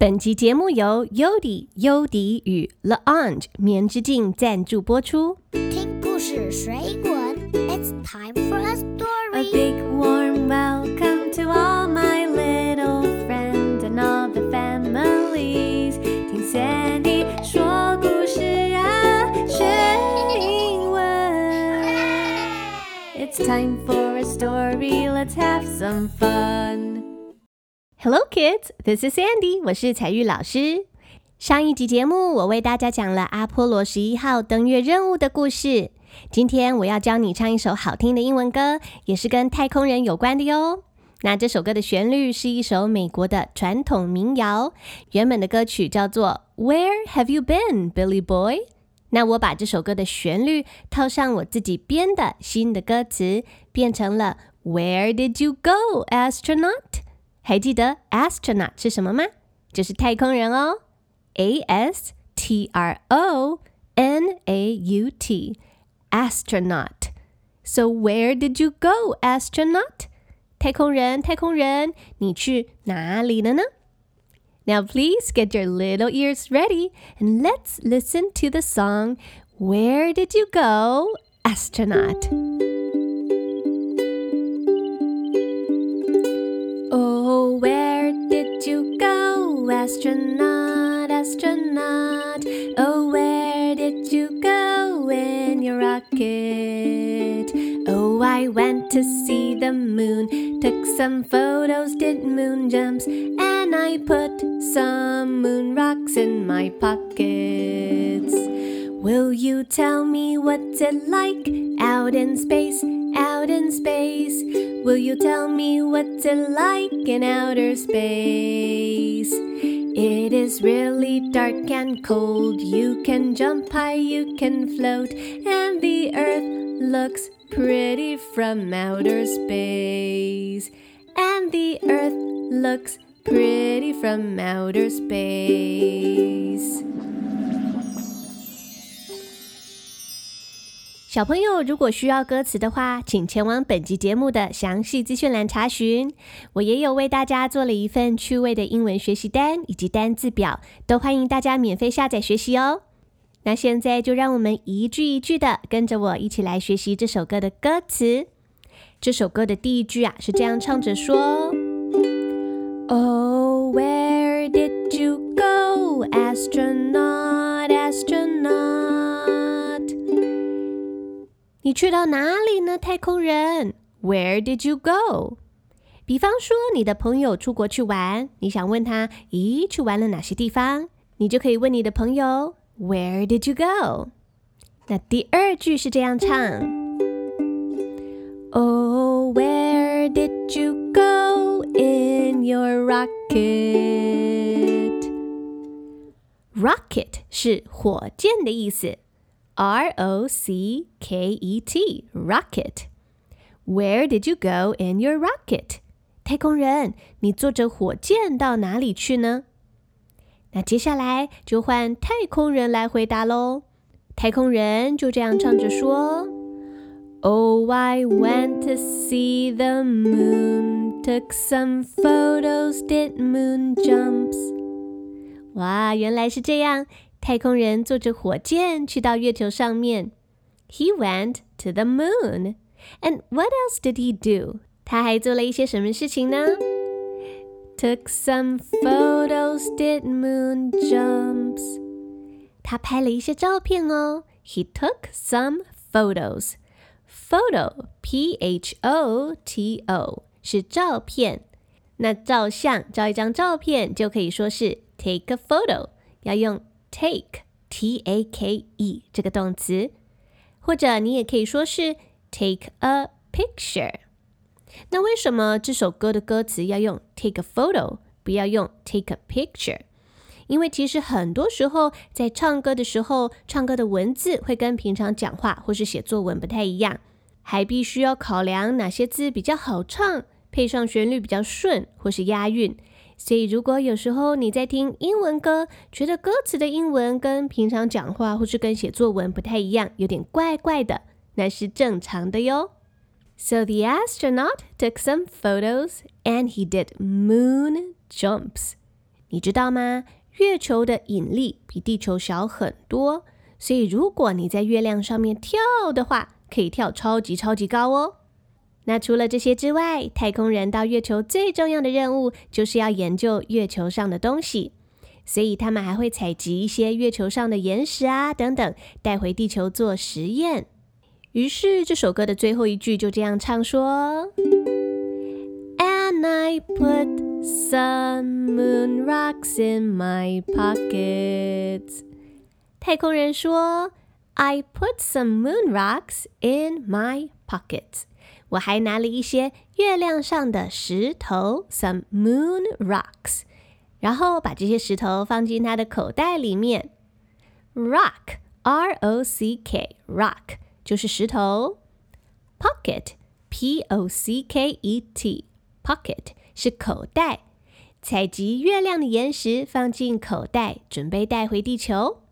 本集节目由优迪优迪与 L'Orange 棉之境赞助播出。听故事水滚，It's time for a story. A big warm welcome to all my little friends and all the families. 听 Sandy 说故事啊，学英文。It's time for a story. Let's have some fun. Hello, kids. This is Sandy. 我是彩玉老师。上一集节目，我为大家讲了阿波罗十一号登月任务的故事。今天我要教你唱一首好听的英文歌，也是跟太空人有关的哟。那这首歌的旋律是一首美国的传统民谣，原本的歌曲叫做《Where Have You Been, Billy Boy》。那我把这首歌的旋律套上我自己编的新的歌词，变成了《Where Did You Go, Astronaut》。还记得 astronaut 是什么吗？就是太空人哦，A S T R O N A U T，astronaut。So where did you go, astronaut？太空人，太空人，你去哪里了呢？Now please get your little ears ready and let's listen to the song Where did you go, astronaut？Where Astronaut, astronaut? Oh, where did you go in your rocket? Oh, I went to see the moon, took some photos, did moon jumps, and I put some moon rocks in my pockets. Will you tell me what's it like out in space, out in space? Will you tell me what's it like in outer space? It is really dark and cold. You can jump high, you can float, and the earth looks pretty from outer space. And the earth looks pretty from outer space. 小朋友，如果需要歌词的话，请前往本集节目的详细资讯栏查询。我也有为大家做了一份趣味的英文学习单以及单字表，都欢迎大家免费下载学习哦。那现在就让我们一句一句的跟着我一起来学习这首歌的歌词。这首歌的第一句啊是这样唱着说：“Oh, where did you go, astronaut, 你去到哪里呢，太空人？Where did you go？比方说，你的朋友出国去玩，你想问他，咦，去玩了哪些地方？你就可以问你的朋友，Where did you go？那第二句是这样唱：Oh, where did you go in your rocket？Rocket 是火箭的意思。R O C K E T rocket. Where did you go in your rocket? 太空人，你坐着火箭到哪里去呢？那接下来就换太空人来回答喽。太空人就这样唱着说：“Oh, I went to see the moon, took some photos, did moon jumps.” 哇，原来是这样。 太空人坐着火箭去到月球上面。He went to the moon. And what else did he do? 他还做了一些什么事情呢？Took some photos, did moon jumps. 他拍了一些照片哦。He took some photos. Photo, P-H-O-T-O 是照片。那照相，照一张照片就可以说是 take a photo，要用。 Take, T-A-K-E 这个动词，或者你也可以说是 take a picture。那为什么这首歌的歌词要用 take a photo，不要用 take a picture？因为其实很多时候在唱歌的时候，唱歌的文字会跟平常讲话或是写作文不太一样，还必须要考量哪些字比较好唱，配上旋律比较顺或是押韵。所以，如果有时候你在听英文歌，觉得歌词的英文跟平常讲话或是跟写作文不太一样，有点怪怪的，那是正常的哟。So the astronaut took some photos and he did moon jumps. 你知道吗？月球的引力比地球小很多，所以如果你在月亮上面跳的话，可以跳超级超级高哦。那除了这些之外，太空人到月球最重要的任务就是要研究月球上的东西，所以他们还会采集一些月球上的岩石啊等等，带回地球做实验。于是这首歌的最后一句就这样唱说：And I put Some moon rocks in my pockets。太空人说：“I put some moon rocks in my pocket。”我还拿了一些月亮上的石头，some moon rocks，然后把这些石头放进他的口袋里面。Rock，R-O-C-K，rock 就是石头。Pocket，P-O-C-K-E-T，pocket。是口袋，采集月亮的岩石放进口袋，准备带回地球。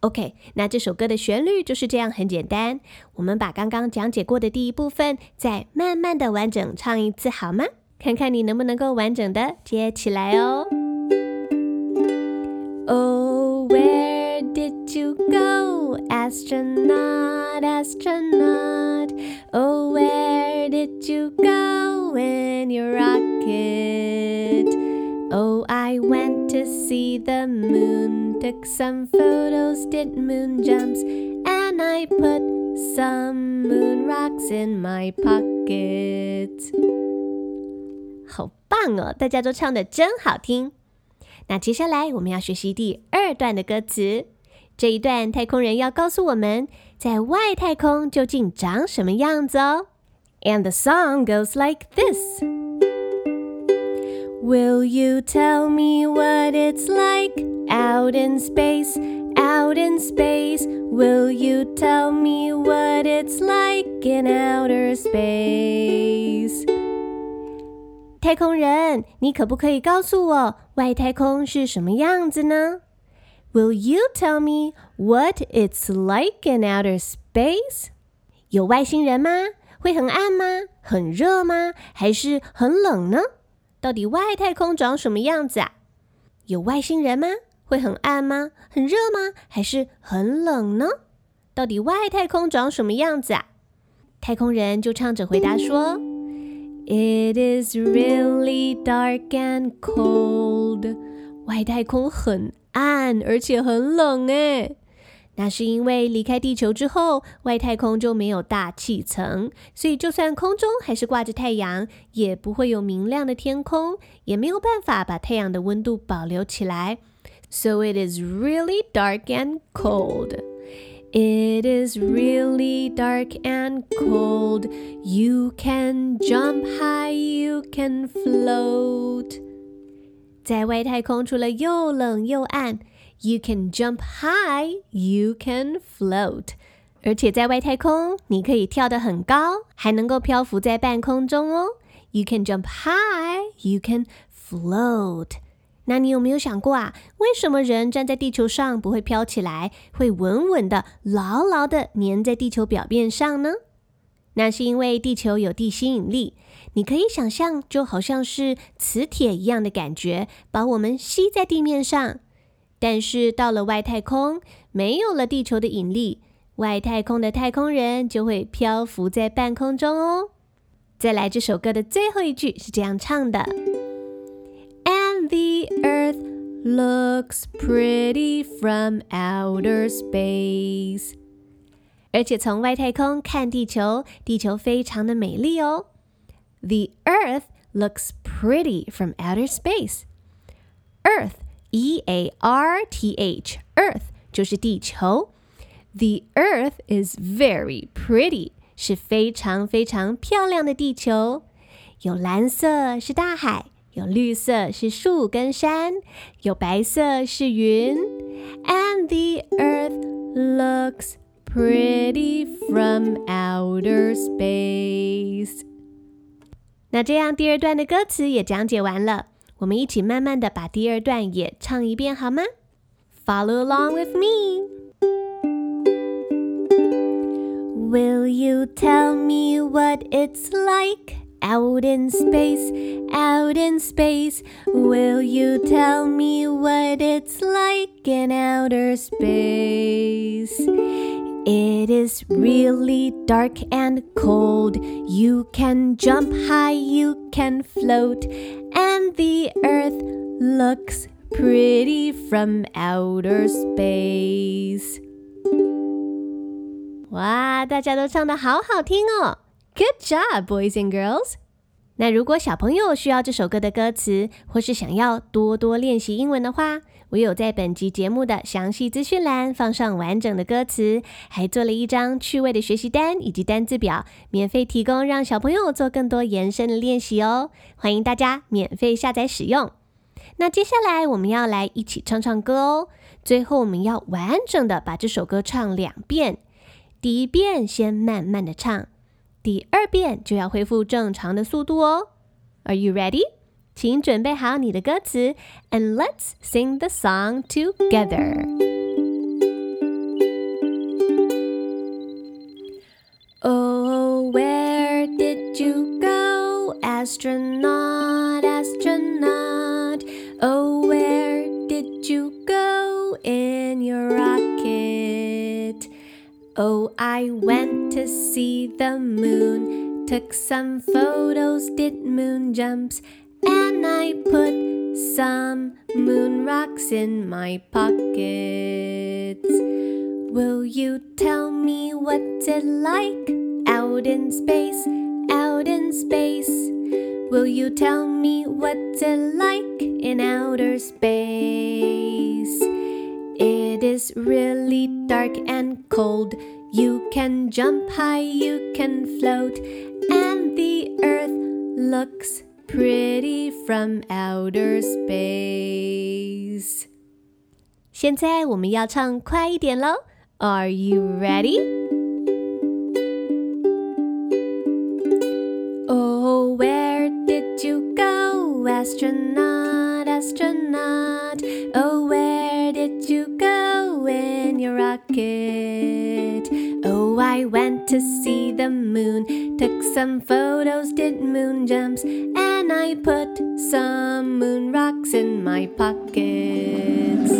OK，那这首歌的旋律就是这样，很简单。我们把刚刚讲解过的第一部分再慢慢的完整唱一次好吗？看看你能不能够完整的接起来哦。Oh, where did you go, astronaut, astronaut? Oh, where did you go in your rocket? Oh, I went to see the moon, took some photos, did moon jumps, and I put some moon rocks in my pocket. 好棒哦，大家都唱得真好听。那接下来我们要学习第二段的歌词。这一段太空人要告诉我们，在外太空究竟长什么样子哦。And the song goes like this. Will you tell me what it's like out in space, out in space? Will you tell me what it's like in outer space? 太空人，你可不可以告诉我外太空是什么样子呢？Will you tell me what it's like in outer space? 有外星人吗？会很暗吗？很热吗？还是很冷呢？到底外太空长什么样子啊？有外星人吗？会很暗吗？很热吗？还是很冷呢？到底外太空长什么样子啊？太空人就唱着回答说。It is really dark and cold. 外太空很暗，而且很冷诶。那是因为离开地球之后，外太空就没有大气层，所以就算空中还是挂着太阳，也不会有明亮的天空，也没有办法把太阳的温度保留起来。So it is really dark and cold. It is really dark and cold. You can jump high, you can float. 在外太空，除了又冷又暗，you can jump high, you can float. 而且在外太空，你可以跳得很高，还能够漂浮在半空中哦。You can jump high, you can float. 那你有没有想过啊？为什么人站在地球上不会飘起来，会稳稳的、牢牢的粘在地球表面上呢？那是因为地球有地心引力，你可以想象，就好像是磁铁一样的感觉，把我们吸在地面上。但是到了外太空，没有了地球的引力，外太空的太空人就会漂浮在半空中哦。再来，这首歌的最后一句是这样唱的。The Earth looks pretty from outer space。而且从外太空看地球，地球非常的美丽哦。The Earth looks pretty from outer space。Earth, E-A-R-T-H, Earth 就是地球。The Earth is very pretty，是非常非常漂亮的地球。有蓝色是大海。 有绿色是树跟山，有白色是云。And the earth looks pretty from outer space。那这样第二段的歌词也讲解完了，我们一起慢慢的把第二段也唱一遍好吗？Follow along with me. Will you tell me what it's like? Out in space, out in space, will you tell me what it's like in outer space? It is really dark and cold. You can jump high, you can float, and the earth looks pretty from outer space. 哇，大家都唱得好好听哦 ！Good job, boys and girls. 那如果小朋友需要这首歌的歌词，或是想要多多练习英文的话，我有在本集节目的详细资讯栏放上完整的歌词，还做了一张趣味的学习单以及单字表，免费提供让小朋友做更多延伸的练习哦。欢迎大家免费下载使用。那接下来我们要来一起唱唱歌哦。最后我们要完整的把这首歌唱两遍。第一遍先慢慢的唱，第二遍就要恢复正常的速度哦。Are you ready? 请准备好你的歌词，and let's sing the song together. Oh, where did you go, astronaut, Some photos, did moon jumps. And I put some moon rocks in my pockets. Will you tell me what's it like out in space, out in space? Will you tell me what's it like in outer space? It is really dark and cold. You can jump high, you can float, and looks Pretty from outer space。现在我们要唱快一点喽！Are you ready? To see the moon, took some photos, did moon jumps, and I put some moon rocks in my pockets.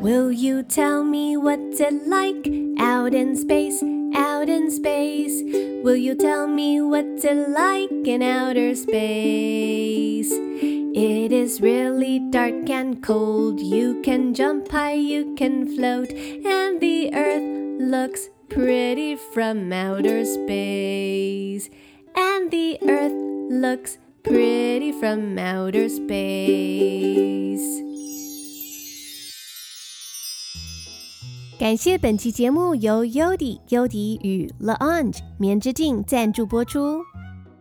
Will you tell me what's it like out in space, out in space? Will you tell me what's it like in outer space? It is really dark and cold. You can jump high, you can float, and the earth looks pretty from outer space. And the earth looks pretty from outer space. 感谢本期节目由优迪优迪与 La Ange 棉之镜赞助播出。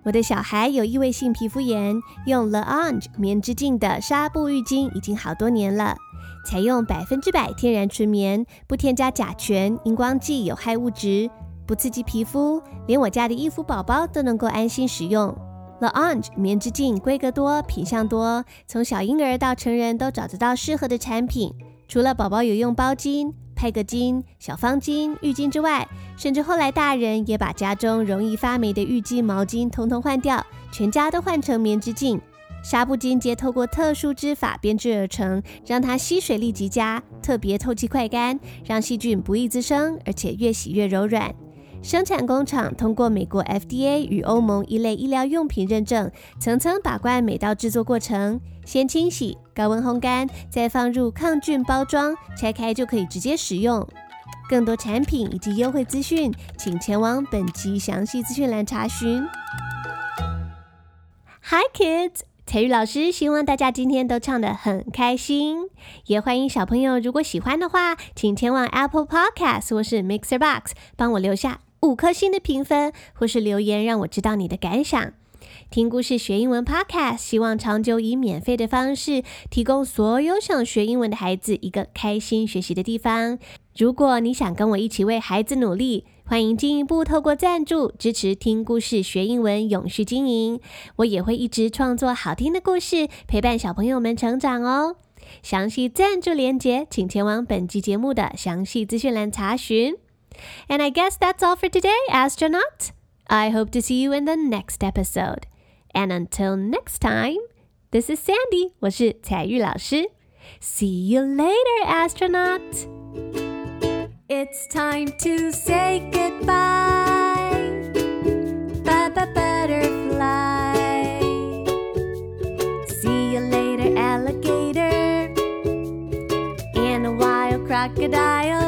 我的小孩有异位性皮肤炎，用 La Ange 棉之镜的纱布浴巾已经好多年了。采用百分之百天然纯棉，不添加甲醛、荧光剂、有害物质，不刺激皮肤，连我家的衣服宝宝都能够安心使用。L'Orange 棉之镜规格多，品相多，从小婴儿到成人都找得到适合的产品。除了宝宝有用包巾、派个巾、小方巾、浴巾之外，甚至后来大人也把家中容易发霉的浴巾、毛巾统统换掉，全家都换成棉之镜。纱布巾皆透过特殊织法编织而成，让它吸水力极佳，特别透气快干，让细菌不易滋生，而且越洗越柔软。生产工厂通过美国 FDA 与欧盟一类医疗用品认证，层层把关每道制作过程，先清洗、高温烘干，再放入抗菌包装，拆开就可以直接使用。更多产品以及优惠资讯，请前往本集详细资讯栏查询。Hi kids! 彩玉老师希望大家今天都唱得很开心，也欢迎小朋友如果喜欢的话，请前往 Apple Podcast 或是 Mixer Box 帮我留下五颗星的评分，或是留言让我知道你的感想。听故事学英文 Podcast，希望长久以免费的方式提供所有想学英文的孩子一个开心学习的地方。如果你想跟我一起为孩子努力，欢迎进一步透过赞助支持听故事学英文永续经营，我也会一直创作好听的故事，陪伴小朋友们成长哦。详细赞助连接，请前往本集节目的详细资讯栏查询。And I guess that's all for today, astronaut. I hope to see you in the next episode. And until next time, this is Sandy，我是彩玉老师。See you later, astronaut. It's time to say goodbye. Bye bye, butterfly. See you later, alligator. And a wild crocodile.